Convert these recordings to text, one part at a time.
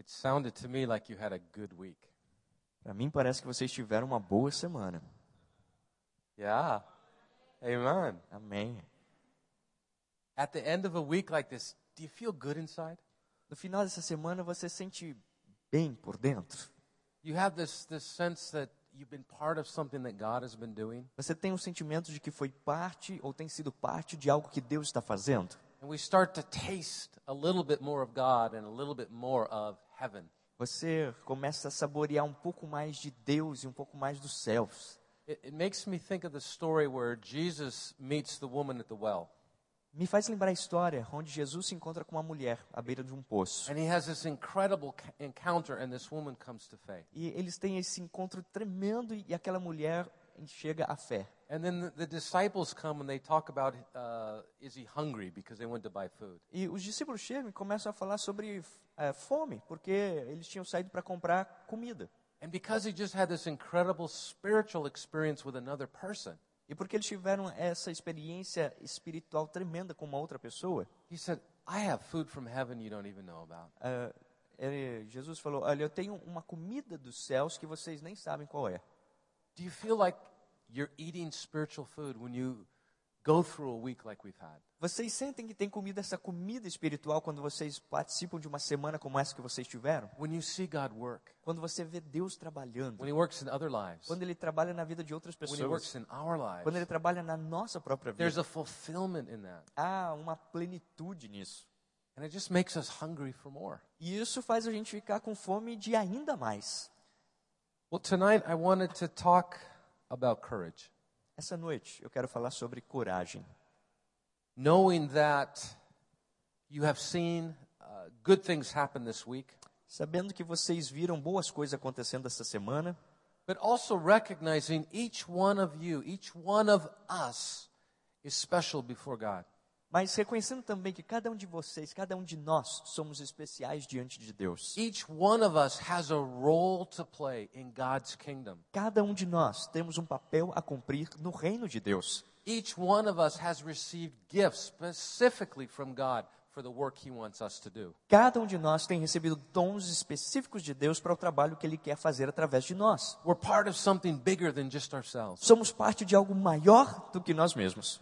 It sounded to me like you had a good week. Para mim parece que vocês tiveram uma boa semana. Yeah. Amen. Amém. At the end of a week like this, do you feel good inside? No final dessa semana você sente bem por dentro. You have this, this sense that you've been part of something that God has been doing. Você tem um sentimento de que foi parte ou tem sido parte de algo que Deus está fazendo. And we start to taste a little bit more of God and a little bit more of heaven. Você começa a saborear um pouco mais de Deus e um pouco mais dos céus. It, it makes me think of the story where Jesus meets the woman at the well. Me faz lembrar a história onde Jesus se encontra com uma mulher à beira de um poço. And he has this incredible ca- encounter, and this woman comes to faith. E eles têm esse encontro tremendo e aquela mulher chega à fé. And then the, disciples come and they talk about uh, is he hungry because they went to buy food. E os discípulos chegam e começam a falar sobre eh, fome, porque eles tinham saído para comprar comida. And because he just had this incredible spiritual experience with another person, E porque eles tiveram essa experiência espiritual tremenda com uma outra pessoa, he said, I have food from heaven you don't even know about. eh, ele- Jesus falou: Olha, eu tenho uma comida dos céus que vocês nem sabem qual é. Do you feel like you're eating spiritual food when you go through a week like we've had? Vocês sentem que tem comida, essa comida espiritual, quando vocês participam de uma semana como essa que vocês tiveram? When you see God work, Quando você vê Deus trabalhando, when he works in other lives, quando Ele trabalha na vida de outras when he works pessoas, in our lives, quando Ele trabalha na nossa própria there's vida, a fulfillment in that. há uma plenitude nisso. And it just makes us hungry for more. E isso faz a gente ficar com fome de ainda mais. Well, tonight I wanted to talk about courage. Essa noite eu quero falar sobre coragem. Knowing that you have seen uh, good things happen this week, Sabendo que vocês viram boas coisas acontecendo essa semana, but also recognizing each one of you, each one of us is special before God. Mas reconhecendo também que cada um de vocês, cada um de nós, somos especiais diante de Deus. Cada um de nós temos um papel a cumprir no reino de Deus. Each one of us has received gifts specifically from God for the work He wants us to do. Cada um de nós tem recebido dons específicos de Deus para o trabalho que Ele quer fazer através de nós. We're part of something bigger than just ourselves. Somos parte de algo maior do que nós mesmos.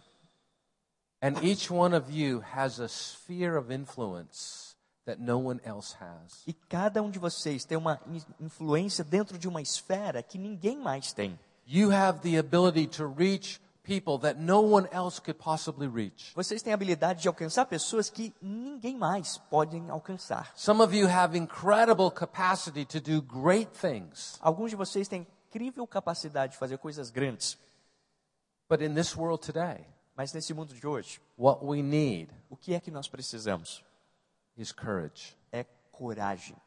And each one of you has a sphere of influence that no one else has. E cada um de vocês tem uma in- influência dentro de uma esfera que ninguém mais tem. You have the ability to reach people that no one else could possibly reach. Vocês têm a habilidade de alcançar pessoas que ninguém mais podem alcançar. Some of you have incredible capacity to do great things. Alguns de vocês têm incrível capacidade de fazer coisas grandes, But in this world today, mas nesse mundo de hoje, what we need o que é que nós precisamos? is courage. É coragem.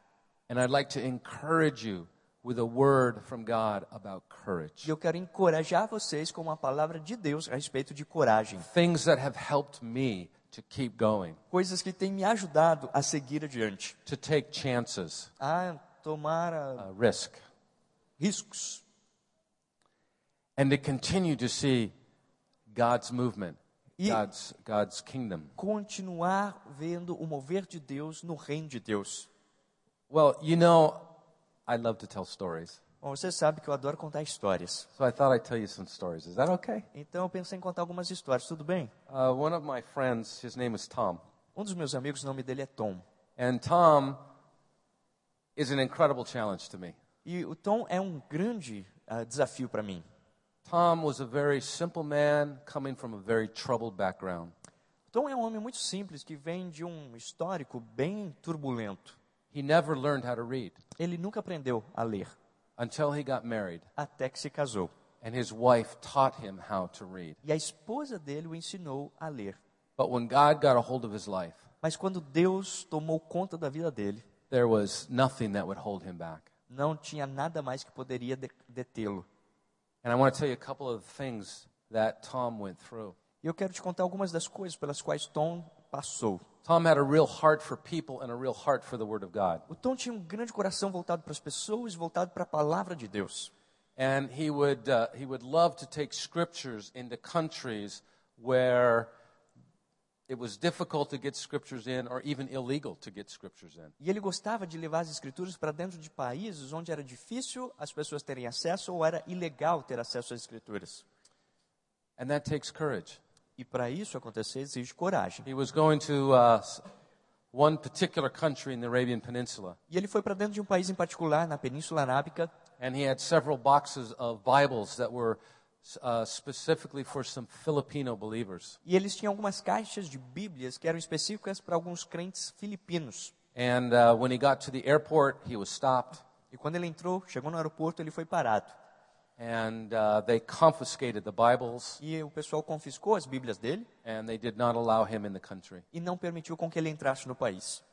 And I'd like to encourage you with a word from God about E courage. eu quero encorajar vocês com uma palavra de Deus a respeito de coragem. Things that have helped me to keep going, Coisas que têm me ajudado a seguir adiante, to take chances, a tomar ah, uh, risk, riscos and to continue to see God's movement, E- God's, God's kingdom. continuar vendo o mover de Deus no reino de Deus. Well, you know, I love to tell stories. Bom, você sabe que eu adoro contar histórias. So I thought I'd tell you some stories. Is that okay? Então eu pensei em contar algumas histórias, tudo bem? Uh, one of my friends, his name is Tom. Um dos meus amigos, o nome dele é Tom. And Tom is an incredible challenge to me. E o Tom é um grande ah, desafio para mim. Tom was a very simple man coming from a very troubled background. Tom é um homem muito simples que vem de um histórico bem turbulento. He never learned how to read Ele nunca aprendeu a ler until he got married, até que se casou. and his wife taught him how to read. E a esposa dele o ensinou a ler. But when God got a hold of his life, Mas quando Deus tomou conta da vida dele, there was nothing that would hold him back. não tinha nada mais que poderia de- detê-lo. E eu quero te contar algumas das coisas pelas quais Tom passou. Tom had a real heart for people and a real heart for the Word of God. O Tom tinha um grande coração voltado para as pessoas, voltado para a palavra de Deus. And he would, uh, he would love to take scriptures into countries where it was difficult to get scriptures in or even illegal to get scriptures in. E ele gostava de levar as escrituras para dentro de países onde era difícil as pessoas terem acesso ou era ilegal ter acesso às escrituras. And that takes courage. E para isso acontecer exige coragem. He was going to uh, one particular country in the Arabian Peninsula, E ele foi para dentro de um país em particular, na Península Arábica, and he had several boxes of Bibles that were uh, specifically for some Filipino believers. e eles tinham algumas caixas de Bíblias que eram específicas para alguns crentes filipinos. And uh, when he got to the airport, he was stopped, E quando ele entrou, chegou no aeroporto, ele foi parado. and uh, they confiscated the Bibles, E o pessoal confiscou as Bíblias dele and they did not allow him in the country. e não permitiu com que ele entrasse no país.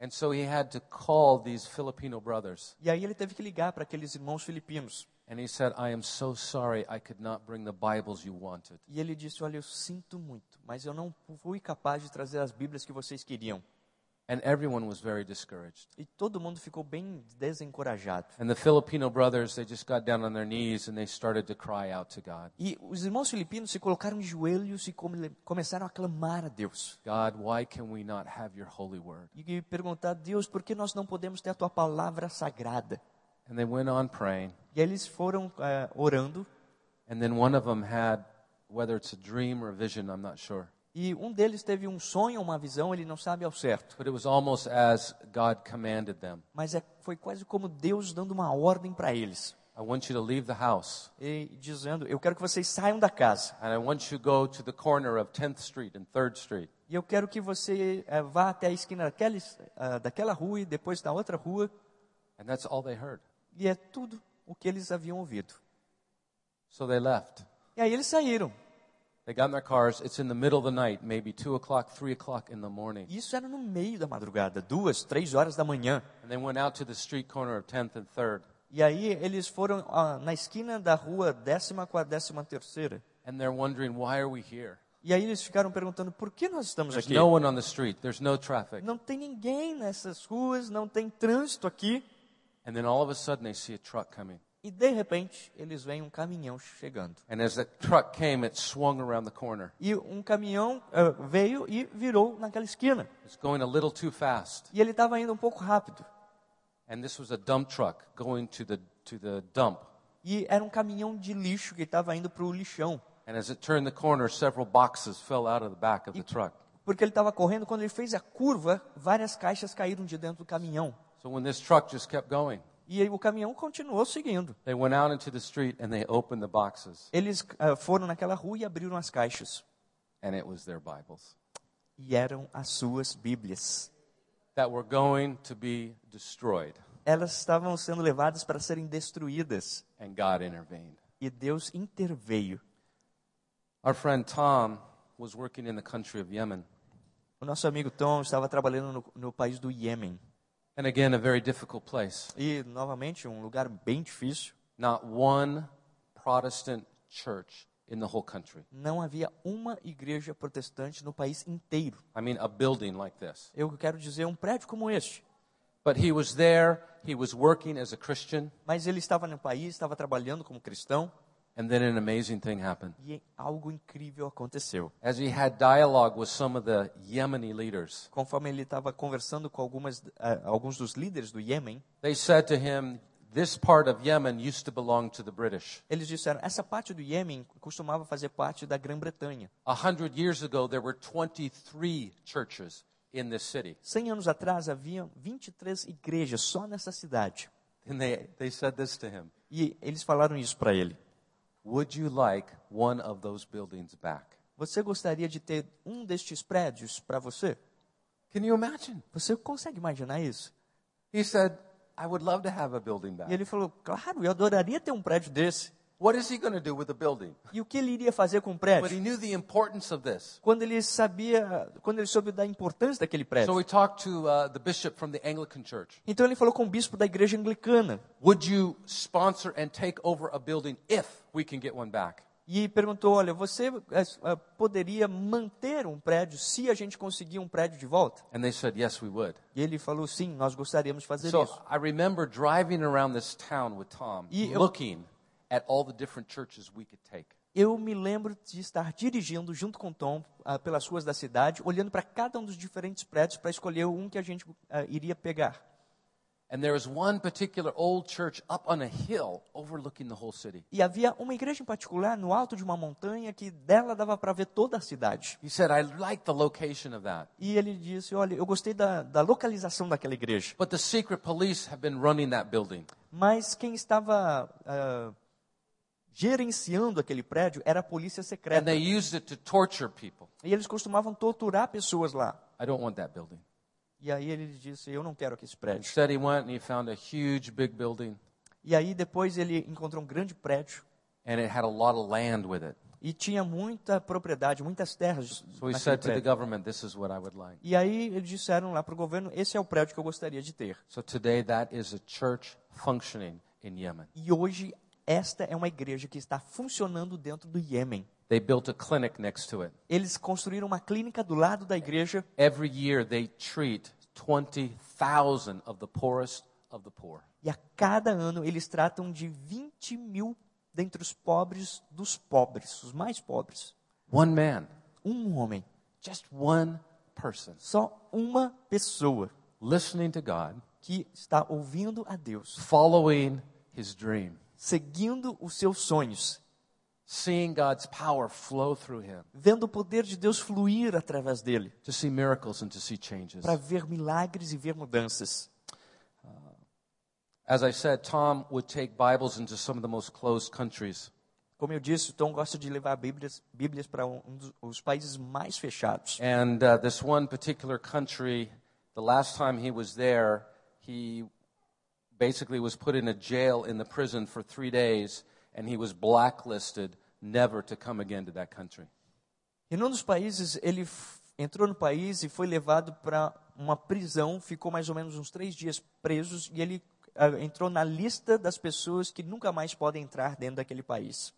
And so he had to call these Filipino brothers. E aí ele teve que ligar para aqueles irmãos filipinos. And he said, I am so sorry I could not bring the Bibles you wanted. E ele disse: Olha, eu sinto muito, mas eu não fui capaz de trazer as Bíblias que vocês queriam. And everyone was very discouraged. E todo mundo ficou bem desencorajado. And the Filipino brothers, they just got down on their knees and they started to cry out to God E os irmãos filipinos se colocaram de joelhos e come- começaram a clamar a Deus. God, why can we not have your holy word? E perguntar a Deus por que nós não podemos ter a tua palavra sagrada. And they went on praying. E eles foram eh, orando. And then one of them had, whether it's a dream or a vision, I'm not sure, E um deles teve um sonho, uma visão, ele não sabe ao certo. but it was almost as God commanded them Mas é, foi quase como Deus dando uma ordem para eles. I want you to leave the house E dizendo: Eu quero que vocês saiam da casa. and I want you to go to the corner of 10th Street and 3rd Street. E eu quero que você eh, vá até a esquina daquela, ah, daquela rua e depois da outra rua. And that's all they heard. E é tudo o que eles haviam ouvido. So they left. E aí eles saíram. They got in their cars. It's in the middle of the night, maybe 2 o'clock, 3 o'clock in the morning. Isso era no meio da madrugada, duas, três horas da manhã. And they went out to the street corner of 10th and 3rd. E aí eles foram ah, na esquina da rua décima com a décima terceira. And they're wondering, why are we here? E aí eles ficaram perguntando por que nós estamos There's aqui. no one on the street. There's no traffic. Não tem ninguém nessas ruas, não tem trânsito aqui. And then all of a sudden they see a truck coming. E de repente eles veem um caminhão chegando. And as the truck came, it swung around the corner. E um caminhão ah, veio e virou naquela esquina. It's going a little too fast. E ele estava indo um pouco rápido. And this was a dump truck going to the, to the dump. E era um caminhão de lixo que estava indo para o lixão. And as it turned the corner, several boxes fell out of the back of the truck. Porque ele estava correndo, quando ele fez a curva, várias caixas caíram de dentro do caminhão. So when this truck just kept going, E o caminhão continuou seguindo. they went out into the street and they opened the boxes. Eles ah, foram naquela rua e abriram as caixas. And it was their Bibles E eram as suas Bíblias. that were going to be destroyed. Elas estavam sendo levadas para serem destruídas. And God intervened. E Deus interveio. Our friend Tom was working in the country of Yemen. O nosso amigo Tom estava trabalhando no, no país do Iêmen. And again, a very difficult place. E, novamente, um lugar bem difícil. Not one Protestant church in the whole country. Não havia uma igreja protestante no país inteiro. I mean, a building like this. Eu quero dizer, um prédio como este. But he was there, he was working as a Christian, Mas ele estava no país, estava trabalhando como cristão. And then an amazing thing happened. E algo incrível aconteceu. As he had dialogue with some of the Yemeni leaders, Conforme ele estava conversando com algumas, eh, alguns dos líderes do Iêmen, they said to him, This part of Yemen used to belong to the British. eles disseram: essa parte do Iêmen costumava fazer parte da Grã-Bretanha. A hundred years ago, there were 23 churches in this city. Cem anos atrás havia 23 igrejas só nessa cidade. And they, they said this to him E eles falaram isso para ele. Would you like one of those buildings back? Você gostaria de ter um destes prédios para você? Can you imagine? Você consegue imaginar isso? He said, I would love to have a building E back. ele falou: Claro, eu adoraria ter um prédio desse. What is he going to do with the building? E o que ele iria fazer com o But prédio? he knew the importance of this. Quando ele sabia, quando ele soube da importância daquele So prédio. we talked to uh, the bishop from the Anglican church. Então ele falou com o bispo da igreja anglicana Would you sponsor and take over a building if we can get one back? e perguntou: Olha, você eh, poderia manter um prédio se a gente conseguir um prédio de volta? And they said, yes, we would. E ele falou: Sim, nós gostaríamos de fazer So isso. I remember driving around this town with Tom, E eu- looking at all the different churches we could take. Eu me lembro de estar dirigindo junto com Tom ah, pelas ruas da cidade, olhando para cada um dos diferentes prédios para escolher um que a gente ah, iria pegar. And there was one particular old church up on a hill overlooking the whole city. E havia uma igreja em particular no alto de uma montanha que dela dava para ver toda a cidade. He said, I like the location of that. E ele disse: Olha, eu gostei da, da localização daquela igreja. But the secret police have been running that building. Mas quem estava ah, gerenciando aquele prédio era a polícia And secreta. they used it to torture people. E eles costumavam torturar pessoas lá. I don't want that building. E aí ele disse: Eu não quero aquele prédio. Instead, he went and he found a huge, big building, E aí depois ele encontrou um grande prédio and it had a lot of land with it. e tinha muita propriedade, muitas terras. So he said to the prédio. government, This is what I would like. E aí eles disseram lá para o governo: Esse é o prédio que eu gostaria de ter. So today, that is a church functioning in Yemen. E hoje esta é uma igreja que está funcionando dentro do Iêmen. They built a clinic next to it. Eles construíram uma clínica do lado da igreja Every year, they treat 20,000 of the poorest of the poor. e a cada ano eles tratam de 20 mil dentre os pobres dos pobres, os mais pobres. One man, Um homem, just one person, só uma pessoa listening to God, que está ouvindo a Deus, following his dream, seguindo os seus sonhos, seeing God's power flow through him, vendo o poder de Deus fluir através dele, to see miracles and to see changes. para ver milagres e ver mudanças. As I said, Tom would take Bibles into some of the most closed countries. Como eu disse, Tom gosta de levar Bíblias, Bíblias para um dos os países mais fechados. And uh, this one particular country, the last time he was there, he basically was put in a jail in the prison for three days, and he was blacklisted never to come again to that country. E num dos países, ele entrou no país e foi levado para uma prisão, ficou mais ou menos uns três dias presos e ele ah, entrou na lista das pessoas que nunca mais podem entrar dentro daquele país.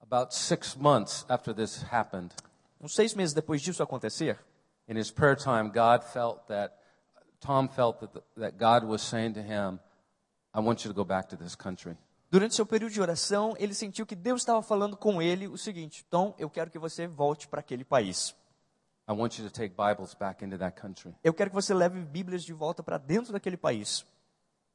About six months after this happened, Uns seis meses depois disso acontecer, in his prayer time, God felt that, Tom felt that, that God was saying to him, I want you to go back to this country. durante seu período de oração, ele sentiu que Deus estava falando com ele o seguinte: Tom, eu quero que você volte para aquele país. I want you to take Bibles back into that country. Eu quero que você leve Bíblias de volta para dentro daquele país.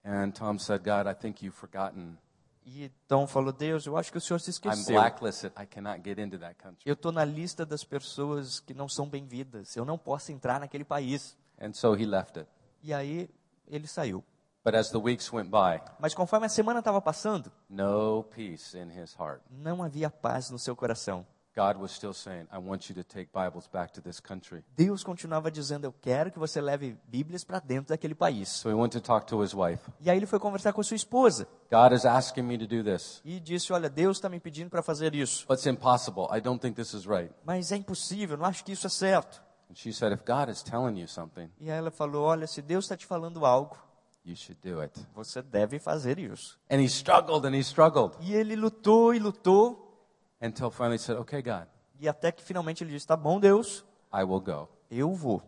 And Tom said, God, I think you've forgotten. E Tom falou: Deus, eu acho que o senhor se I'm esqueceu. blacklisted. I cannot get into that country. Eu estou na lista das pessoas que não são bem-vindas. Eu não posso entrar naquele país. And so he left it. E aí ele saiu. But as the weeks went by, Mas conforme a semana estava passando, no peace in his heart. não havia paz no seu coração. God was still saying, I want you to take Bibles back to this country. Deus continuava dizendo: Eu quero que você leve Bíblias para dentro daquele país. So he went to talk to his wife. E aí ele foi conversar com a sua esposa God is asking me to do this, e disse: Olha, Deus está me pedindo para fazer isso. but it's impossible. I don't think this is right. Mas é impossível, não acho que isso é certo. And she said, If God is telling you something, E aí ela falou: Olha, se Deus está te falando algo, you should do it. você deve fazer isso. And he struggled and he struggled E ele lutou e lutou, until finally he said, Okay, God, e até que finalmente ele disse: Tá bom, Deus, I will go. eu vou.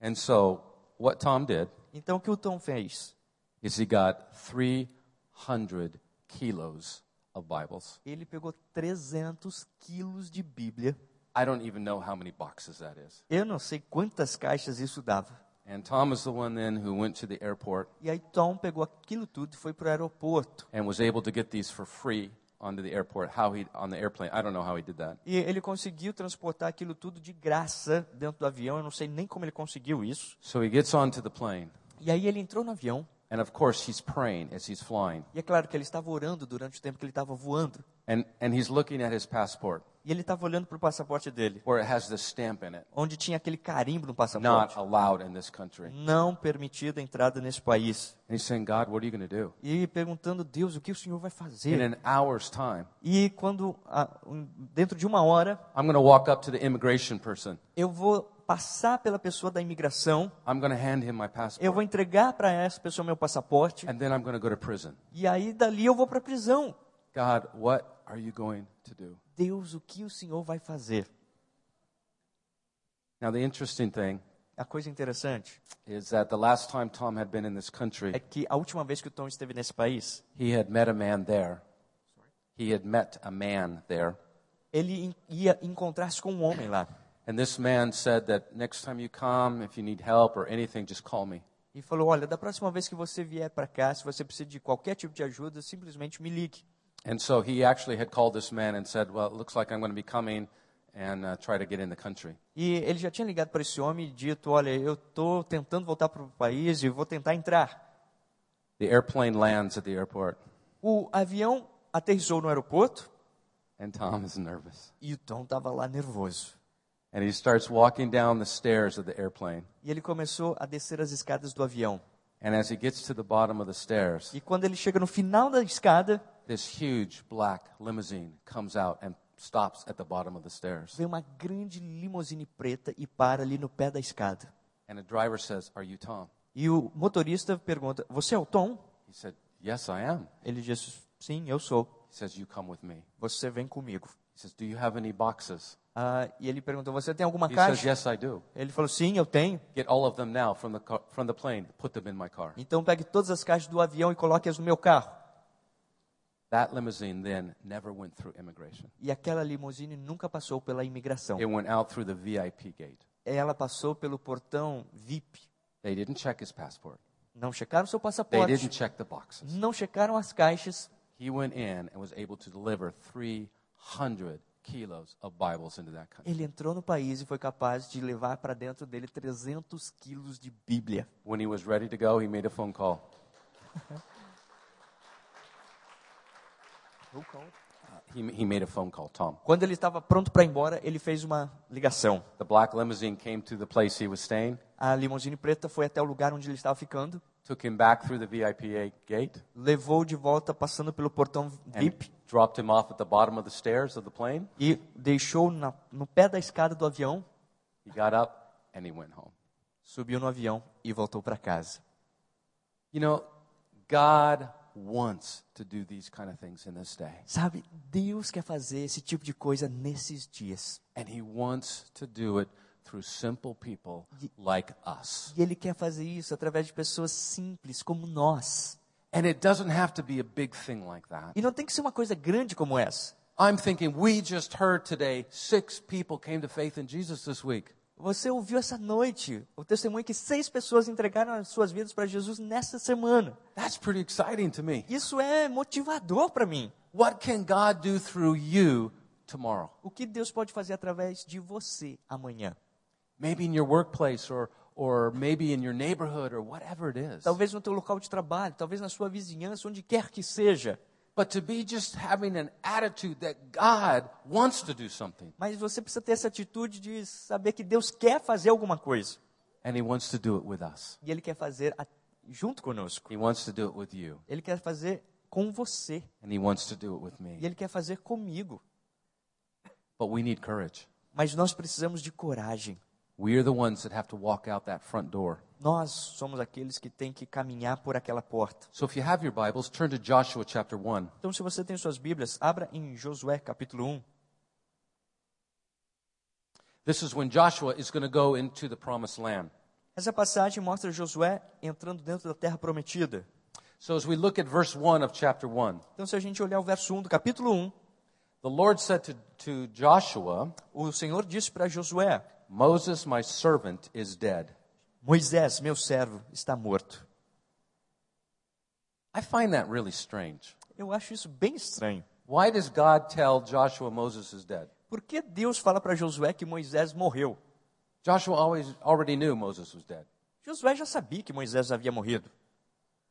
And so what Tom did Então o que o Tom fez? is he got 300 kilos of Bibles. Ele pegou 300 quilos de Bíblia. I don't even know how many boxes that is. Eu não sei quantas caixas isso dava. And Tom is the one then who went to the airport E aí Tom pegou aquilo tudo e foi para o aeroporto. and was able to get these for free onto the airport. How he on the airplane? I don't know how he did that. E ele conseguiu transportar aquilo tudo de graça dentro do avião. Eu não sei nem como ele conseguiu isso. So he gets onto the plane, E aí ele entrou no avião. And of course he's praying as he's flying, E é claro que ele estava orando durante o tempo que ele estava voando. and and he's looking at his passport E ele estava olhando para o passaporte dele, where it has the stamp in it, onde tinha aquele carimbo no not passaporte. allowed in this country. Não permitida a entrada nesse país. And he's saying, God, what are you going to do? E perguntando, Deus, o que o Senhor vai In fazer? an hour's time, E quando, dentro de uma hora, I'm going to walk up to the immigration person. eu vou passar pela pessoa da imigração, I'm going to hand him my eu vou entregar para essa pessoa meu passaporte, and then I'm going to go to prison. e aí dali eu vou para a prisão. God, what are you going to do? Deus, o que o Senhor vai fazer? Now, the interesting thing A coisa interessante is that the last time Tom had been in this é country, que a última vez que o Tom esteve nesse país, he had met a man there. he had met a man there. ele ia encontrar-se com um homem lá. And this man said that next time you come, if you need help or anything, just call me. E falou: Olha, da próxima vez que você vier para cá, se você precisa de qualquer tipo de ajuda, simplesmente me ligue. And so he actually had called this man and said, Well, it looks like I'm going to be coming and uh, try to get in the country. E ele já tinha ligado para esse homem e dito: Olha, eu estou tentando voltar para o país e vou tentar entrar. The airplane lands at the airport, O avião aterrissou no aeroporto and Tom is nervous. e o Tom estava lá nervoso. And he starts walking down the stairs of the airplane. E ele começou a descer as escadas do avião. And as he gets to the bottom of the stairs, E quando ele chega no final da escada, this huge black limousine comes out and stops at the bottom of the stairs. vem uma grande limusine preta e para ali no pé da escada. And the driver says, Are you Tom? E o motorista pergunta: Você é o Tom? He said, Yes, I am. Ele diz: Sim, eu sou. He says, You come with me. Você vem comigo. He says, Do you have any boxes? Ah, e ele perguntou: Você tem alguma He says, caixa? Yes, I do. Ele falou: Sim, eu tenho. Get all of them now from the, car, from the plane, put them in my car. Então pegue todas as caixas do avião e coloque-as no meu carro. That limousine then never went through immigration. E aquela limusine nunca passou pela imigração. It went out through the VIP gate. Ela passou pelo portão VIP. They didn't check his passport. Não checaram seu They passaporte. didn't check the boxes. Não checaram as caixas. He went in and was able to deliver 300 kilos of Bibles into that country. Ele entrou no país e foi capaz de levar para dentro dele 300 quilos de Bíblia. When he was ready to go, he made a phone call. He, he made a phone call, Tom. Quando ele estava pronto para ir embora, ele fez uma ligação. The black limousine came to the place he was staying, A limusine preta foi até o lugar onde ele estava ficando, took him back through the VIP gate, levou de volta passando pelo portão VIP dropped him off at the bottom of the stairs of the plane. e deixou na, no pé da escada do avião, He got up and he went home. subiu no avião e voltou para casa. You know, God wants to do these kind of things in this day. Sabe, Deus quer fazer esse tipo de coisa nesses dias. And he wants to do it through simple people like us. E Ele quer fazer isso através de pessoas simples como nós. And it doesn't have to be a big thing like that. E não tem que ser uma coisa grande como essa. I'm thinking we just heard today six people came to faith in Jesus this week. Você ouviu essa noite o testemunho que seis pessoas entregaram as suas vidas para Jesus nessa semana. That's pretty exciting to me. Isso é motivador para mim. What can God do through you tomorrow? O que Deus pode fazer através de você amanhã? Maybe in your workplace or or maybe in your neighborhood or whatever it is. Talvez no teu local de trabalho, talvez na sua vizinhança, onde quer que seja. But to be just having an attitude that God wants to do something Mas você precisa ter essa atitude de saber que Deus quer fazer alguma coisa. and he wants to do it with us. E Ele quer fazer a- junto conosco. He wants to do it with you Ele quer fazer com você. and he wants to do it with E me. Ele quer fazer comigo. But we need courage. Mas nós precisamos de coragem. We are the ones that have to walk out that front door. Nós somos aqueles que têm que caminhar por aquela porta. So if you have your Bibles, turn to Joshua chapter 1. Então, se você tem suas Bíblias, abra em Josué capítulo 1. This is when Joshua is going to go into the promised land. Essa passagem mostra Josué entrando dentro da terra prometida. So as we look at verse 1 of chapter 1, Então, se a gente olhar o verso 1 do capítulo 1, the Lord said to, to Joshua, o Senhor disse para Josué: Moses, my servant, is dead. Moisés, meu servo, está morto. I find that really strange. Eu acho isso bem estranho. Why does God tell Joshua Moses is dead? Por que Deus fala para Josué que Moisés morreu? Joshua always already knew Moses was dead. Josué já sabia que Moisés havia morrido.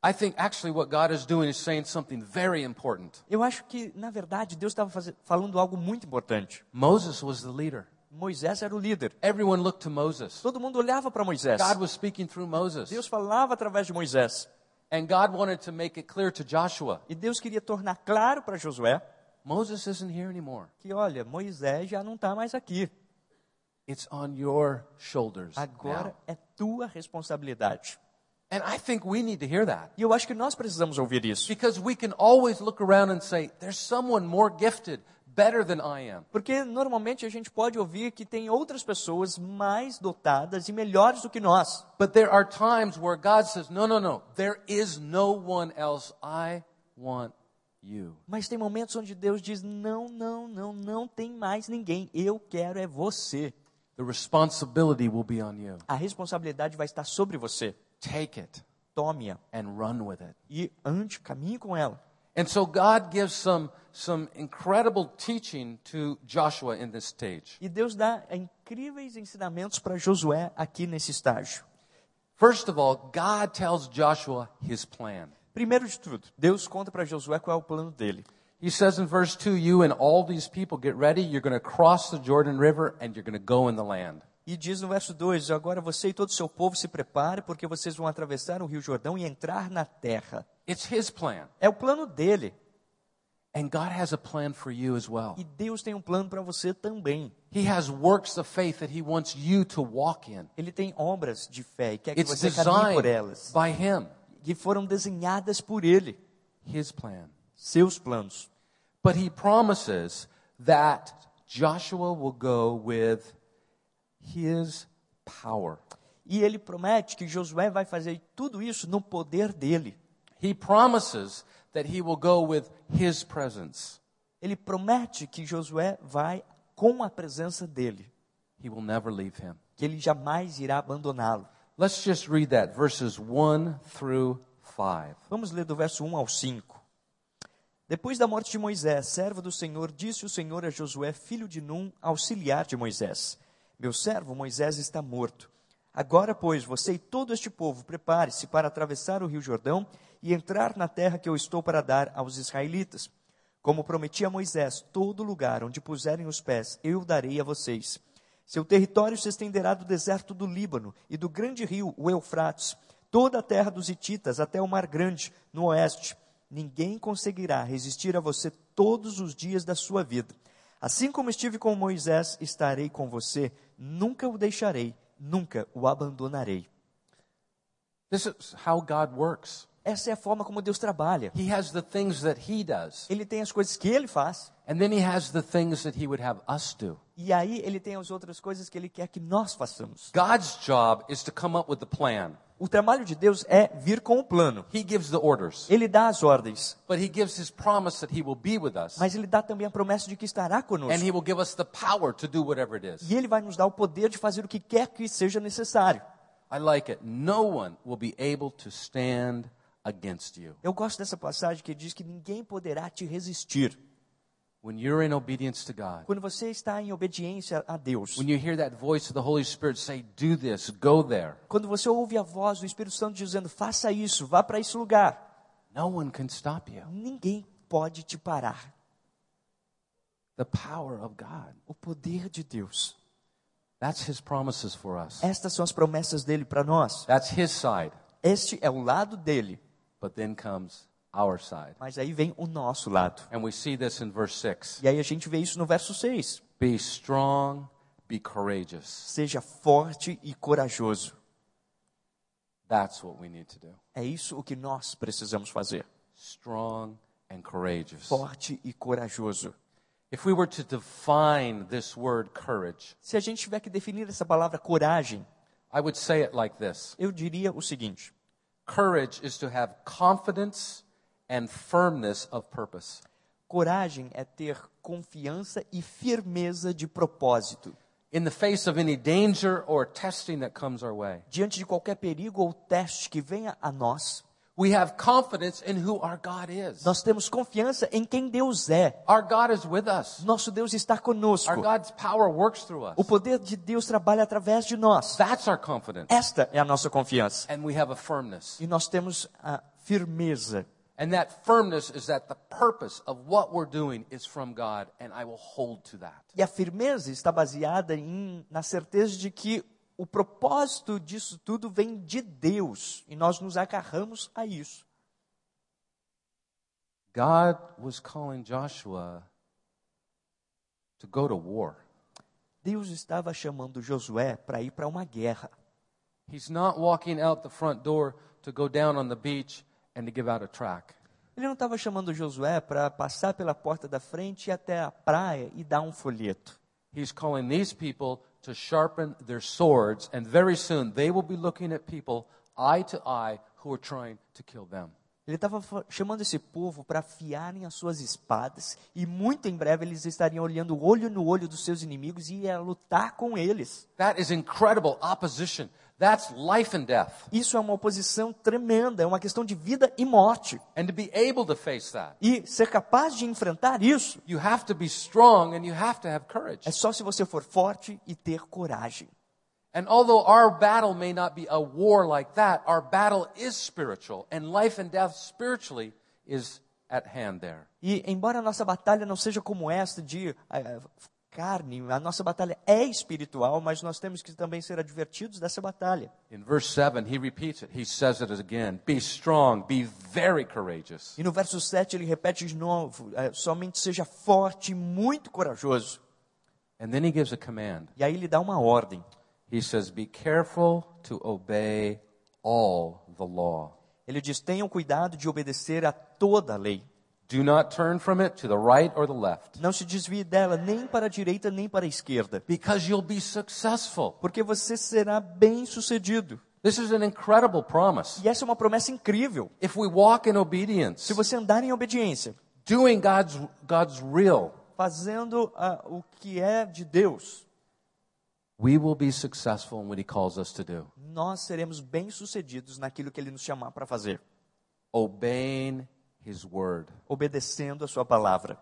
I think actually what God is doing is saying something very important. Eu acho que, na verdade, Deus estava falando algo muito importante. Moses was the leader. Moisés era o líder. Everyone looked to Moses. Todo mundo olhava para Moisés. God was speaking through Moses. Deus falava através de Moisés. And God wanted to make it clear to Joshua, E Deus queria tornar claro para Josué Moses isn't here anymore. que, olha, Moisés já não está mais aqui. It's on your shoulders Agora now. é tua responsabilidade. And I think we need to hear that. E eu acho que nós precisamos ouvir isso. Because we can always look around and say, there's someone more gifted, better than I am. Porque normalmente a gente pode ouvir que tem outras pessoas mais dotadas e melhores do que nós. But there are times where God says, no, no, no, there is no one else. I want you. Mas tem momentos onde Deus diz: não, não, não, não tem mais ninguém. Eu quero é você. The responsibility will be on you. A responsabilidade vai estar sobre você. Take it Tome-a and run with it. e ande, caminhe com ela. And so God gives some, some incredible teaching to Joshua in this stage. E Deus dá incríveis ensinamentos para Josué aqui nesse estágio. First of all, God tells Joshua his plan. Primeiro de tudo, Deus conta para Josué qual é o plano dele. He says in verse 2 You and all these people get ready. You're going to cross the Jordan River and you're going to go in the land. E diz no verso 2: Agora você e todo o seu povo se prepare, porque vocês vão atravessar o Rio Jordão e entrar na terra. It's his plan. É o plano dele. And God has a plan for you as well. E Deus tem um plano para você também. He has works of faith that He wants you to walk in. Ele tem obras de fé e quer que It's você caminhe por elas. by Him, Que foram desenhadas por ele. His plan. Seus planos. But He promises that Joshua will go with His power. E ele promete que Josué vai fazer tudo isso no poder dele. He promises that He will go with His presence. Ele promete que Josué vai com a presença dele, He will never leave him. que ele jamais irá abandoná-lo. Let's just read that, verses 1 through 5. Vamos ler do verso 1 ao 5. Depois da morte de Moisés, servo do Senhor, disse o Senhor a Josué, filho de Num, auxiliar de Moisés: Meu servo Moisés está morto. Agora, pois, você e todo este povo, prepare-se para atravessar o rio Jordão e entrar na terra que eu estou para dar aos israelitas. Como prometi a Moisés, todo lugar onde puserem os pés, eu darei a vocês. Seu território se estenderá do deserto do Líbano e do grande rio, o Eufrates, toda a terra dos Hititas até o Mar Grande, no oeste. Ninguém conseguirá resistir a você todos os dias da sua vida. Assim como estive com Moisés, estarei com você, nunca o deixarei, nunca o abandonarei. This is how God works. Essa é a forma como Deus trabalha. He has the things that He does, Ele tem as coisas que ele faz, and then He has the things that He would have us do. e aí ele tem as outras coisas que ele quer que nós façamos. God's job is to come up with the plan. O trabalho de Deus é vir com o plano. He gives the orders, Ele dá as ordens, but He gives His promise that He will be with us, mas ele dá também a promessa de que estará and conosco. He will give us the power to do whatever it is. E ele vai nos dar o poder de fazer o que quer que seja necessário. I like it. No one will be able to stand against you. Eu gosto dessa passagem que diz que ninguém poderá te resistir. Quando você está em obediência a Deus, when you hear that voice of the Holy Spirit say, Do this, go there, quando você ouve a voz do Espírito Santo dizendo, faça isso, vá para esse lugar, no one can stop you. ninguém pode te parar. The power of God. O poder de Deus. That's His promises for us. Estas são as promessas dele para nós. That's His side. Este é o lado dele, But then comes our side. mas aí vem o nosso lado. And we see this in verse 6. E aí a gente vê isso no verso 6. Be strong, be courageous. Seja forte e corajoso. That's what we need to do. É isso o que nós precisamos fazer. Strong and courageous. Forte e corajoso. If we were to define this word courage, Se a gente tiver que definir essa palavra coragem, I would say it like this eu diria o seguinte: Courage is to have confidence and firmness of purpose. coragem é ter confiança e firmeza de propósito. In the face of any danger or testing that comes our way, Diante de qualquer perigo ou teste que venha a nós, we have confidence in who our God is. nós temos confiança em quem Deus é. Our God is with us. Nosso Deus está conosco. Our God's power works through us. O poder de Deus trabalha através de nós. That's our confidence. Esta é a nossa confiança. And we have a firmness. E nós temos a firmeza. And that firmness is that the purpose of what we're doing is from God, and I will hold to that. E a firmeza está baseada em, na certeza de que o propósito disso tudo vem de Deus. E nós nos agarramos a isso. God was calling Joshua to go to war. Deus estava chamando Josué para ir para uma guerra. He's not walking out the front door to go down on the beach and to give out a track. Ele não estava chamando Josué para passar pela porta da frente e até a praia e dar um folheto. He's calling these people to sharpen their swords, and very soon they will be looking at people eye to eye who are trying to kill them. Ele estava chamando esse povo para afiarem as suas espadas e muito em breve eles estariam olhando olho no olho dos seus inimigos e ia lutar com eles. That is incredible opposition. That's life and death. Isso é uma oposição tremenda, é uma questão de vida e morte. And to be able to face that, E ser capaz de enfrentar isso you have to be strong and you have to have courage. é só se você for forte e ter coragem. And although our battle may not be a war like that, our battle is spiritual, and life and death spiritually is at hand there. E embora a nossa batalha não seja como esta de eh, carne, a nossa batalha é espiritual, mas nós temos que também ser advertidos dessa batalha. In verse 7, he repeats it. He says it again Be strong, be very courageous. E no verso 7 ele repete de novo: eh, somente seja forte muito corajoso. And then he gives a command. E aí ele dá uma ordem. He says, Be careful to obey all the law. Ele diz: tenham cuidado de obedecer a toda a lei. Do not turn from it to the right or the left, Não se desvie dela nem para a direita nem para a esquerda, because you'll be successful. porque você será bem sucedido. This is an incredible promise. E essa é uma promessa incrível. If we walk in obedience, Se você andar em obediência, doing God's, God's will, fazendo ah, o que é de Deus, we will be successful in what He calls us to do. nós seremos bem sucedidos naquilo que Ele nos chamar para fazer, Obeying His word. obedecendo a Sua palavra.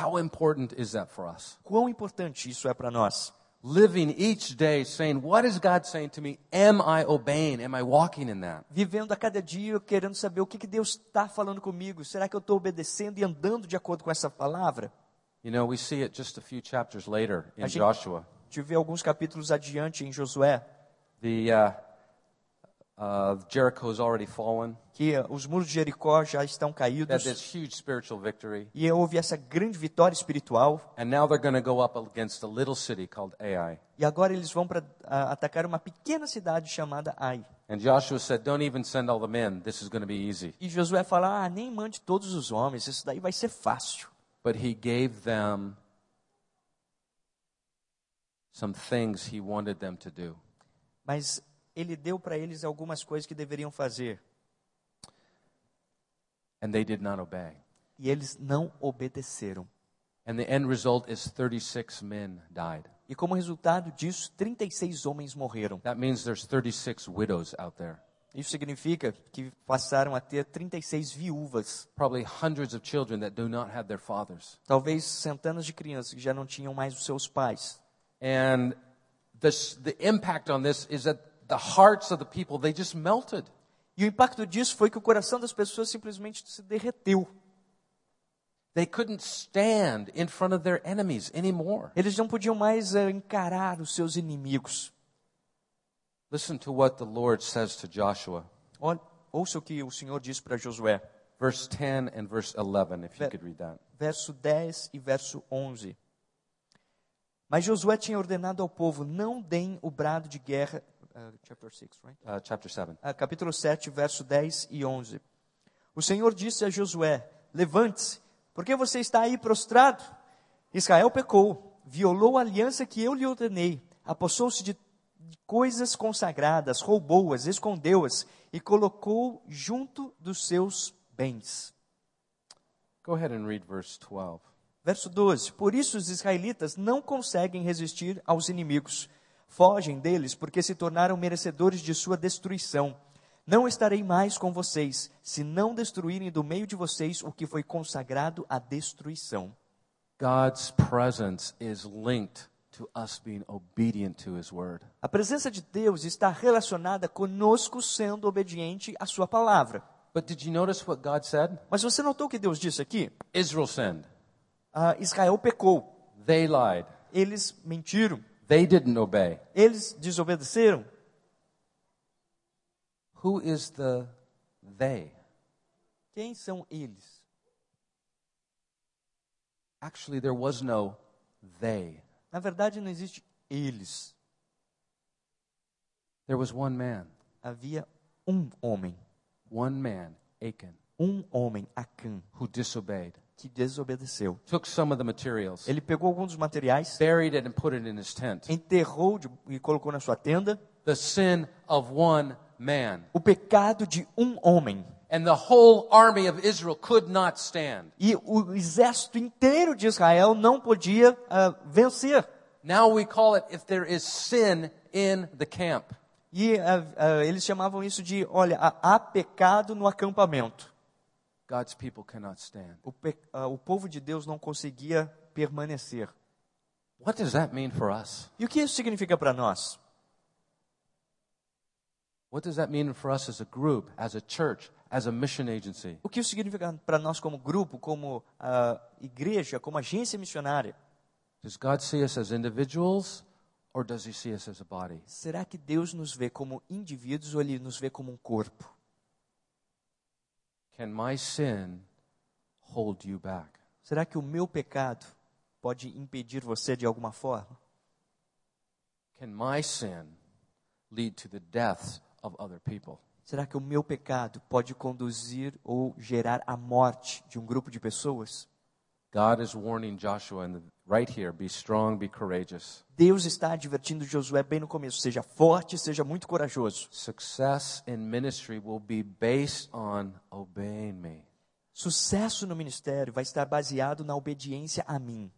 How important is that for us? Quão importante isso é para nós? Living each day saying, What is God saying to me? Am I obeying? Am I walking in that? Vivendo a cada dia querendo saber o que, que Deus está falando comigo. Será que eu estou obedecendo e andando de acordo com essa palavra? You know, we see it just a few chapters later in A gente- Joshua. Tive alguns capítulos adiante em Josué The uh, uh, Jericho's already fallen. que ah, os muros de Jericó já estão caídos this huge spiritual victory. e houve essa grande vitória espiritual. And now they're going to go up against a little city called Ai. E agora eles vão para atacar uma pequena cidade chamada Ai. And Joshua said, Don't even send all the men. This is going to be easy. E Josué fala: ah, nem mande todos os homens, isso daí vai ser fácil. But he gave them some things he wanted them to do. Mas ele deu para eles algumas coisas que deveriam fazer. And they did not obey. E eles não obedeceram. And the end result is 36 men died. E como resultado disso, 36 homens morreram. That means there's 36 widows out there. Isso significa que passaram a ter 36 viúvas, Probably hundreds of children that do not have their fathers. talvez centenas de crianças que já não tinham mais os seus pais. And this, the impact on this is that the hearts of the people, they just melted. E o impacto disso foi que o coração das pessoas simplesmente se derreteu. They couldn't stand in front of their enemies anymore. Eles não podiam mais eh, encarar os seus inimigos. Listen to what the Lord says to Joshua. Olha, ouça o que o Senhor diz para Josué. Verse 10 and verse 11, if you could read that. verso 10 e verso 11. Mas Josué tinha ordenado ao povo: não deem o brado de guerra. Uh, chapter 6, right? Uh, chapter 7. Ah, capítulo 7, verso 10 e 11. O Senhor disse a Josué: Levante-se, porque você está aí prostrado? Israel pecou, violou a aliança que eu lhe ordenei, apossou-se de de coisas consagradas, roubou-as, escondeu-as e colocou junto dos seus bens. Go ahead and read verse 12. Verso 12: Por isso os israelitas não conseguem resistir aos inimigos. Fogem deles porque se tornaram merecedores de sua destruição. Não estarei mais com vocês, se não destruírem do meio de vocês o que foi consagrado à destruição. God's presence is linked to us being obedient to his word. A presença de Deus está relacionada conosco sendo obediente à sua palavra. But did you notice what God said? Mas você notou o que Deus disse aqui? Israel sinned. Ah, Israel pecou. They lied. Eles mentiram. They didn't obey. Eles desobedeceram. Who is the they? Quem são eles? Actually, there was no they. Na verdade, não existe eles. There was one man. Havia um homem, One man, Achan, um homem, Acã, who disobeyed. que desobedeceu. Took some of the materials, Ele pegou alguns dos materiais, buried it, and put it in his tent. enterrou de- e colocou na sua tenda. The sin of one man. O pecado de um homem. And the whole army of Israel could not stand. E o exército inteiro de Israel não podia ah, vencer. Now we call it if there is sin in the camp. E ah, ah, eles chamavam isso de, olha, há há pecado no acampamento. God's people cannot stand. O, pe- ah, o povo de Deus não conseguia permanecer. What does that mean for us? E o que isso significa para nós? What does that mean for us as a group, as a church, as a mission agency? O que isso significa para nós como grupo, como ah, igreja, como agência missionária? Does God see us as individuals or does he see us as a body? Será que Deus nos vê como indivíduos ou Ele nos vê como um corpo? Can my sin hold you back? Será que o meu pecado pode impedir você de alguma forma? Can my sin lead to the deaths of other people? Será que o meu pecado pode conduzir ou gerar a morte de um grupo de pessoas? God is warning Joshua right here be strong, be courageous. Deus está advertindo Josué bem no começo: seja forte, seja muito corajoso. Success in ministry will be based on obeying me. Sucesso no ministério vai estar baseado na obediência a mim.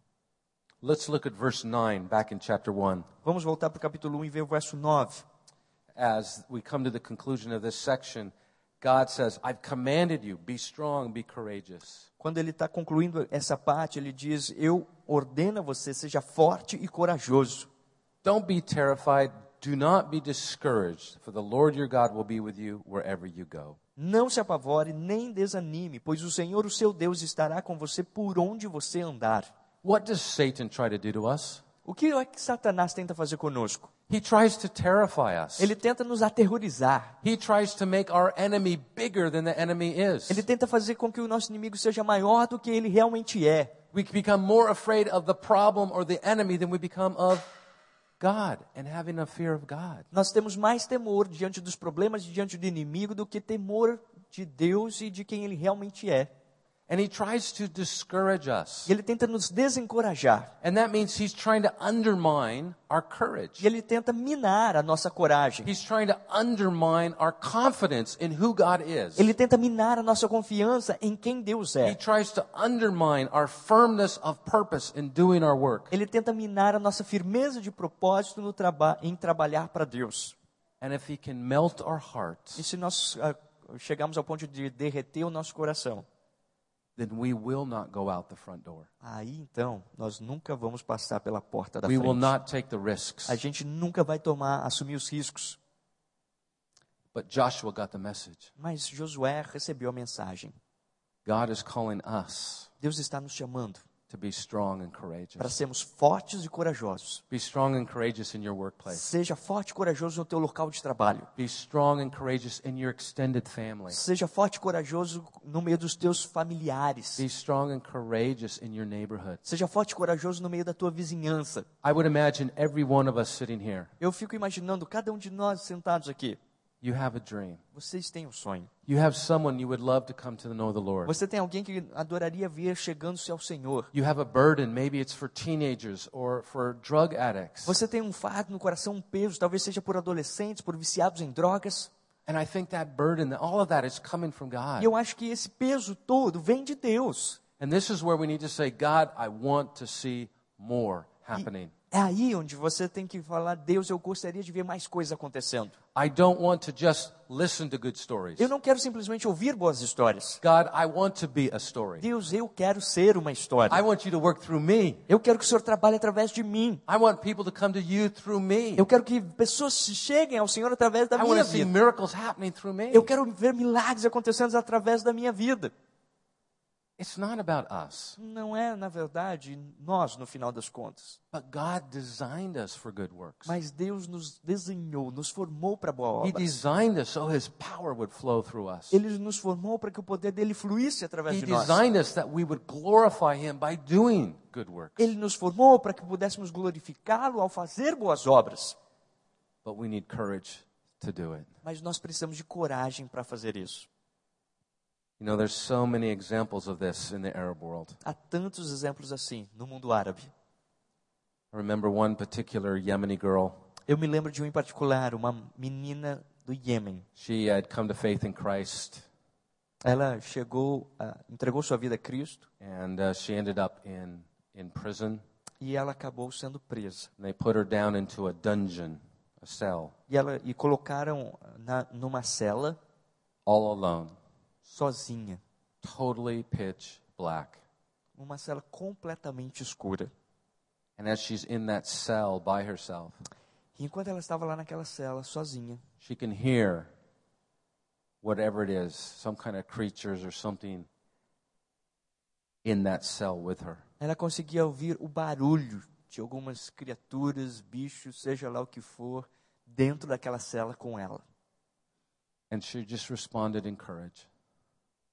Let's look at verse 9 back in chapter 1. Vamos voltar para o capítulo 1 e ver o verso 9. As we come to the conclusion of this section, God says, I've commanded you, be strong, be courageous. Quando ele está concluindo essa parte, ele diz: Eu ordeno a você, seja forte e corajoso. Don't be terrified, do not be discouraged, for the Lord your God will be with you wherever you go. Não se apavore nem desanime, pois o Senhor, o seu Deus, estará com você por onde você andar. What does Satan try to do to us? O que é que Satanás tenta fazer conosco? He tries to terrify us. Ele tenta nos aterrorizar. He tries to make our enemy bigger than the enemy is. Ele tenta fazer com que o nosso inimigo seja maior do que ele realmente é. We become more afraid of the problem or the enemy than we become of God and having a fear of God. Nós temos mais temor diante dos problemas e diante do inimigo do que temor de Deus e de quem ele realmente é. And he tries to discourage us. E ele tenta nos desencorajar. And that means he's trying to undermine our courage. E ele tenta minar a nossa coragem. He's trying to undermine our confidence in who God is. Ele tenta minar a nossa confiança em quem Deus He é. tries to undermine our firmness of purpose in doing our work. Ele tenta minar a nossa firmeza de propósito no traba em trabalhar para Deus. And if he can melt our E hearts, se nós ah, chegamos ao ponto de derreter o nosso coração, then we will not go out the front door. aí então nós nunca vamos passar pela porta da We will frente. not take the risks. A gente nunca vai tomar, assumir os riscos. But Joshua got the message. Mas Josué recebeu a mensagem. God is calling us Deus está nos chamando to be strong and para courageous. sermos fortes e corajosos. Be strong and courageous in your workplace. Seja forte e corajoso no teu local de trabalho. Be strong and courageous in your extended family. Seja forte e corajoso no meio dos teus familiares. Be strong and courageous in your neighborhood. Seja forte e corajoso no meio da tua vizinhança. I would imagine every one of us sitting here, Eu fico imaginando cada um de nós sentados aqui. You have a dream. Vocês têm um sonho. You have someone you would love to come to know the Lord. Você tem alguém que adoraria ver chegando-se ao Senhor. You have a burden, maybe it's for teenagers or for drug addicts. Você tem um fardo no coração, um peso, talvez seja por adolescentes, por viciados em drogas. And I think that burden, all of that is coming from E God. eu acho que esse peso todo vem de Deus. And this is where we need to say, God, I want to see more happening. É aí onde você tem que falar, Deus, eu gostaria de ver mais coisas acontecendo. I don't want to just listen to good stories. Eu não quero simplesmente ouvir boas histórias. God, I want to be a story. Deus, eu quero ser uma história. I want you to work through me. Eu quero que o Senhor trabalhe através de mim. I want people to come to you through me. Eu quero que pessoas cheguem ao Senhor através da I want minha to see vida. miracles happening through me. Eu quero ver milagres acontecendo através da minha vida. It's not about us, Não é, na verdade, nós, no final das contas. but God designed us for good works. Mas Deus nos desenhou, nos formou para boa He obra. designed us so His power would flow through us. Ele nos formou para que o poder dele fluísse através He de nós. designed us that we would glorify Him by doing good works. Ele nos formou para que pudéssemos glorificá-lo ao fazer boas obras. But we need courage to do it. Mas nós precisamos de coragem para fazer isso. Há tantos exemplos assim no mundo árabe. I remember one particular Yemeni girl. Eu me lembro de um em particular, uma menina do Iêmen. She had come to faith in Christ. Ela chegou, ah, entregou sua vida a Cristo and uh, she ended up in, in prison. e ela acabou sendo presa. And they put her down into a dungeon, a cell, E ela e colocaram na, numa cela all alone, sozinha, totally pitch black. uma cela completamente escura. And as she's in that cell by herself, E enquanto ela estava lá naquela cela sozinha, she can hear whatever it is, some kind of creatures or something in that cell with her. ela conseguia ouvir o barulho de algumas criaturas, bichos, seja lá o que for, dentro daquela cela com ela. And she just responded in courage.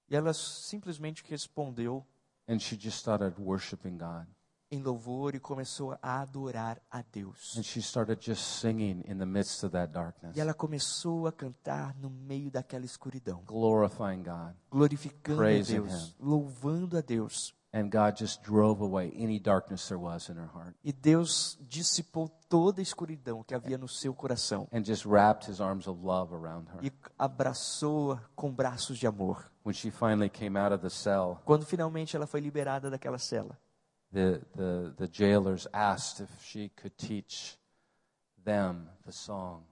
E ela simplesmente respondeu And she just started worshiping God. em louvor e começou a adorar a Deus. And she started just singing in the midst of that darkness, E ela começou a cantar no meio daquela escuridão, glorifying God. glorificando a Praising Deus, louvando a Deus. And God just drove away any darkness there was in her heart E Deus dissipou toda a escuridão que havia no seu coração and just wrapped his arms of love around her. e abraçou-a com braços de amor. When she finally came out of the cell, Quando finalmente ela foi liberada daquela cela, the, the, the jailers asked if she could teach them the song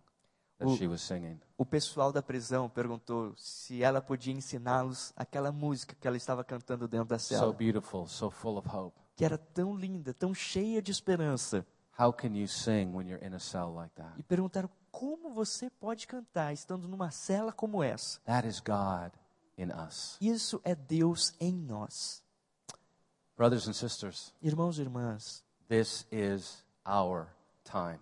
that O- she was singing. O pessoal da prisão perguntou se ela podia ensiná-los aquela música que ela estava cantando dentro da So cela, beautiful, so full of hope. que era tão linda, tão cheia de esperança. How can you sing when you're in a cell like that? E perguntaram como você pode cantar estando numa cela como essa. That is God in us. Isso é Deus em nós. Brothers and sisters, Irmãos e irmãs, this is our time.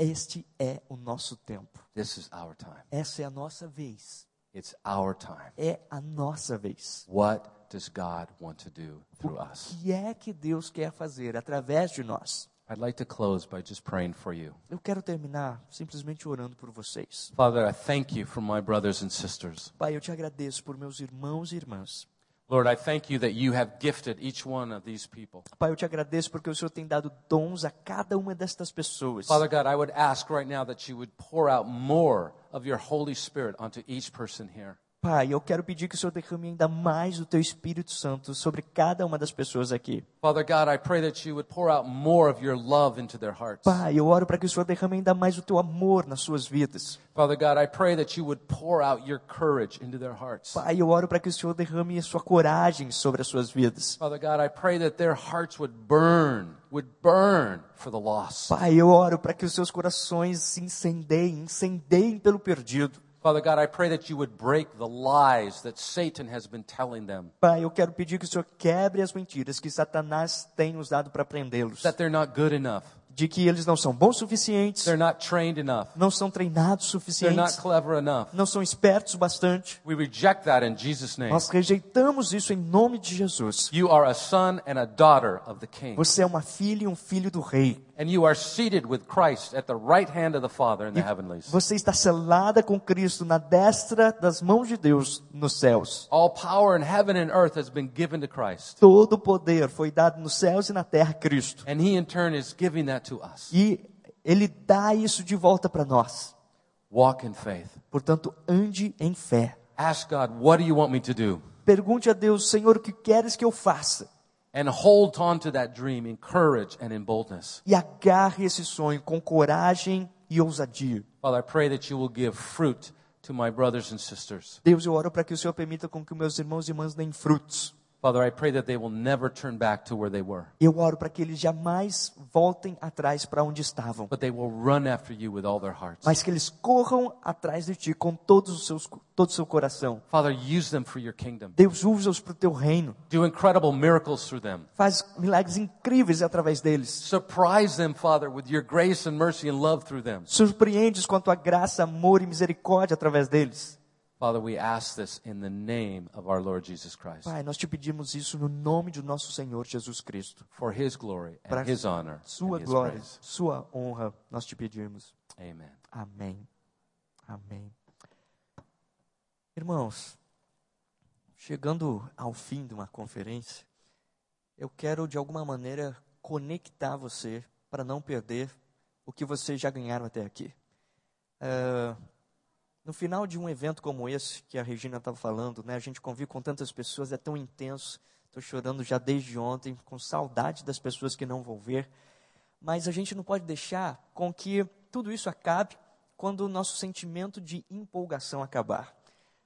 Este é o nosso tempo. This is our time. Essa é a nossa vez. It's our time. É a nossa vez. What does God want to do through O us? que é que Deus quer fazer através de nós? I'd like to close by just praying for you. Eu quero terminar simplesmente orando por vocês. Father, I thank you for my brothers and sisters. Pai, eu te agradeço por meus irmãos e irmãs. Lord, I thank you that you have gifted each one of these people. Pai, eu te agradeço porque o Senhor tem dado dons a cada uma destas pessoas. Father God, I would ask right now that you would pour out more of your Holy Spirit onto each person here. Pai, eu quero pedir que o Senhor derrame ainda mais do teu Espírito Santo sobre cada uma das pessoas aqui. Father God, I pray that you would pour out more of your love into their hearts. Pai, eu oro para que o Senhor derrame ainda mais o teu amor nas suas vidas. Father God, I pray that you would pour out your courage into their hearts. Pai, eu oro para que o Senhor derrame a sua coragem sobre as suas vidas. Father God, I pray that their hearts would burn, would burn for the lost. Pai, eu oro para que os seus corações se incendeiem, incendeiem pelo perdido. Father God, I pray that you would break the lies that Satan has been telling them, Pai, eu quero pedir que o Senhor quebre as mentiras que Satanás tem usado para prendê-los. that they're not good enough, De que eles não são bons suficientes, they're not trained enough, não são treinados they're not suficientes, clever enough. não são espertos bastante. We reject that in Jesus' name. Nós rejeitamos isso em nome de Jesus. You are a son and a daughter of the King, Você é uma filha e um filho do rei. And you are seated with Christ at the right hand of the Father in the heavenlies. Você está selada com Cristo na destra das mãos de Deus nos céus. All power in heaven and earth has been given to Christ, Todo o poder foi dado nos céus e na terra a Cristo. and He in turn is giving that to us. E ele dá isso de volta para nós. Walk in faith. Portanto, ande em fé. Ask God, what do you want me to do? Pergunte a Deus, Senhor, o que queres que eu faça? And hold on to that dream in courage and in boldness. E agarre esse sonho com coragem e ousadia. Father, I pray that you will give fruit to my brothers and sisters. Deus, eu oro para que o Senhor permita com que meus irmãos e irmãs deem frutos. Father, I pray that they will never turn back to where they were, Eu oro para que eles jamais voltem atrás para onde estavam, but they will run after you with all their hearts. mas que eles corram atrás de ti com todos os seus, todo o seu coração. Father, use them for your kingdom. Deus usa-os para o teu reino. Do incredible miracles through them. Faz milagres incríveis através deles. Surprise them, Father, with your grace and mercy and love through them. Surpreende-os com a tua graça, amor e misericórdia através deles. Father, we ask this in the name of our Lord Jesus Christ Pai, nós te pedimos isso no nome do nosso Senhor Jesus Cristo. for his glory Para and his honor Sua and his glória, praise. sua honra, nós te pedimos. Amen. Amém. Amém. Irmãos, chegando ao fim de uma conferência, eu quero de alguma maneira conectar você para não perder o que vocês já ganharam até aqui. Ah, No final de um evento como esse, que a Regina estava falando, né, a gente convive com tantas pessoas, é tão intenso. Estou chorando já desde ontem, com saudade das pessoas que não vão ver. Mas a gente não pode deixar com que tudo isso acabe quando o nosso sentimento de empolgação acabar.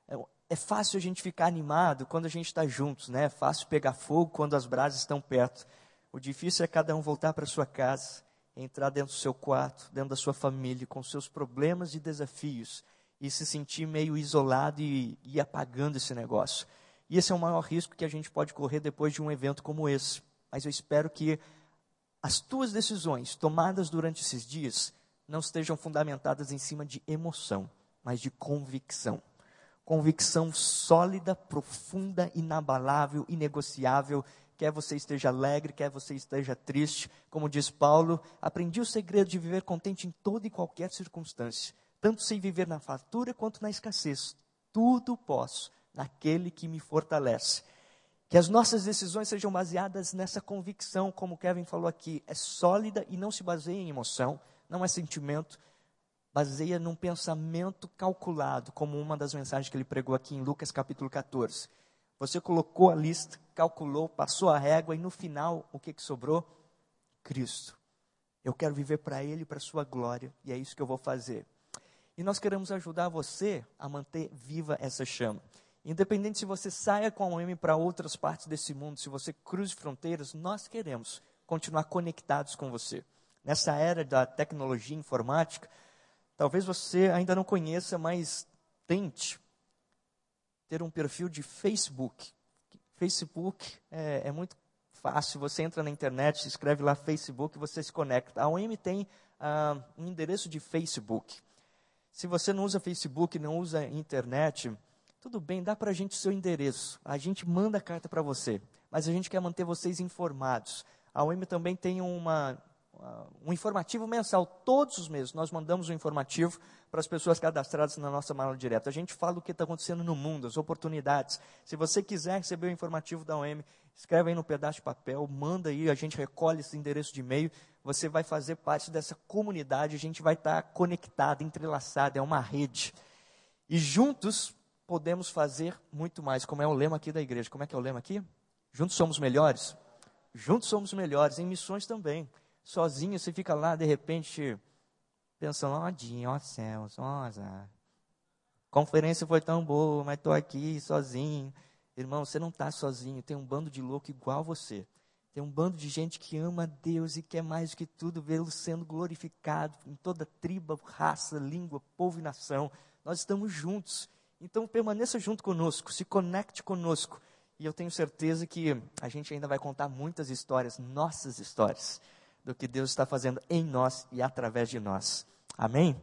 É, é fácil a gente ficar animado quando a gente está juntos, né? É fácil pegar fogo quando as brasas estão perto. O difícil é cada um voltar para sua casa, entrar dentro do seu quarto, dentro da sua família, com seus problemas e desafios, e se sentir meio isolado e, e apagando esse negócio. E esse é o maior risco que a gente pode correr depois de um evento como esse. Mas eu espero que as tuas decisões tomadas durante esses dias não estejam fundamentadas em cima de emoção, mas de convicção. Convicção sólida, profunda, inabalável, inegociável. Quer você esteja alegre, quer você esteja triste. Como diz Paulo, aprendi o segredo de viver contente em toda e qualquer circunstância, tanto sem viver na fartura quanto na escassez. Tudo posso naquele que me fortalece. Que as nossas decisões sejam baseadas nessa convicção, como Kevin falou aqui, é sólida e não se baseia em emoção, não é sentimento, baseia num pensamento calculado, como uma das mensagens que ele pregou aqui em Lucas capítulo 14. Você colocou a lista, calculou, passou a régua e no final, o que, que sobrou? Cristo. Eu quero viver para Ele para Sua glória, e é isso que eu vou fazer. E nós queremos ajudar você a manter viva essa chama. Independente se você saia com a OM para outras partes desse mundo, se você cruze fronteiras, nós queremos continuar conectados com você. Nessa era da tecnologia informática, talvez você ainda não conheça, mas tente ter um perfil de Facebook. Facebook é, é muito fácil, você entra na internet, escreve lá Facebook, você se conecta. A OM tem ah, um endereço de Facebook. Se você não usa Facebook, não usa internet, tudo bem, dá para a gente o seu endereço. A gente manda a carta para você. Mas a gente quer manter vocês informados. A OM também tem uma, um informativo mensal. Todos os meses nós mandamos um informativo para as pessoas cadastradas na nossa mala direta. A gente fala o que está acontecendo no mundo, as oportunidades. Se você quiser receber o informativo da OM, escreve aí no pedaço de papel, manda aí, a gente recolhe esse endereço de e-mail. Você vai fazer parte dessa comunidade, a gente vai estar conectado, entrelaçado, é uma rede. E juntos podemos fazer muito mais, como é o lema aqui da igreja. Como é que é o lema aqui? Juntos somos melhores? Juntos somos melhores, em missões também. Sozinho você fica lá, de repente, pensando, ó dia, ó céus, ó azar. Conferência foi tão boa, mas estou aqui sozinho. Irmão, você não está sozinho, tem um bando de louco igual você. Tem um bando de gente que ama Deus e quer mais do que tudo vê-lo sendo glorificado em toda tribo, raça, língua, povo e nação. Nós estamos juntos. Então permaneça junto conosco, se conecte conosco. E eu tenho certeza que a gente ainda vai contar muitas histórias, nossas histórias, do que Deus está fazendo em nós e através de nós. Amém?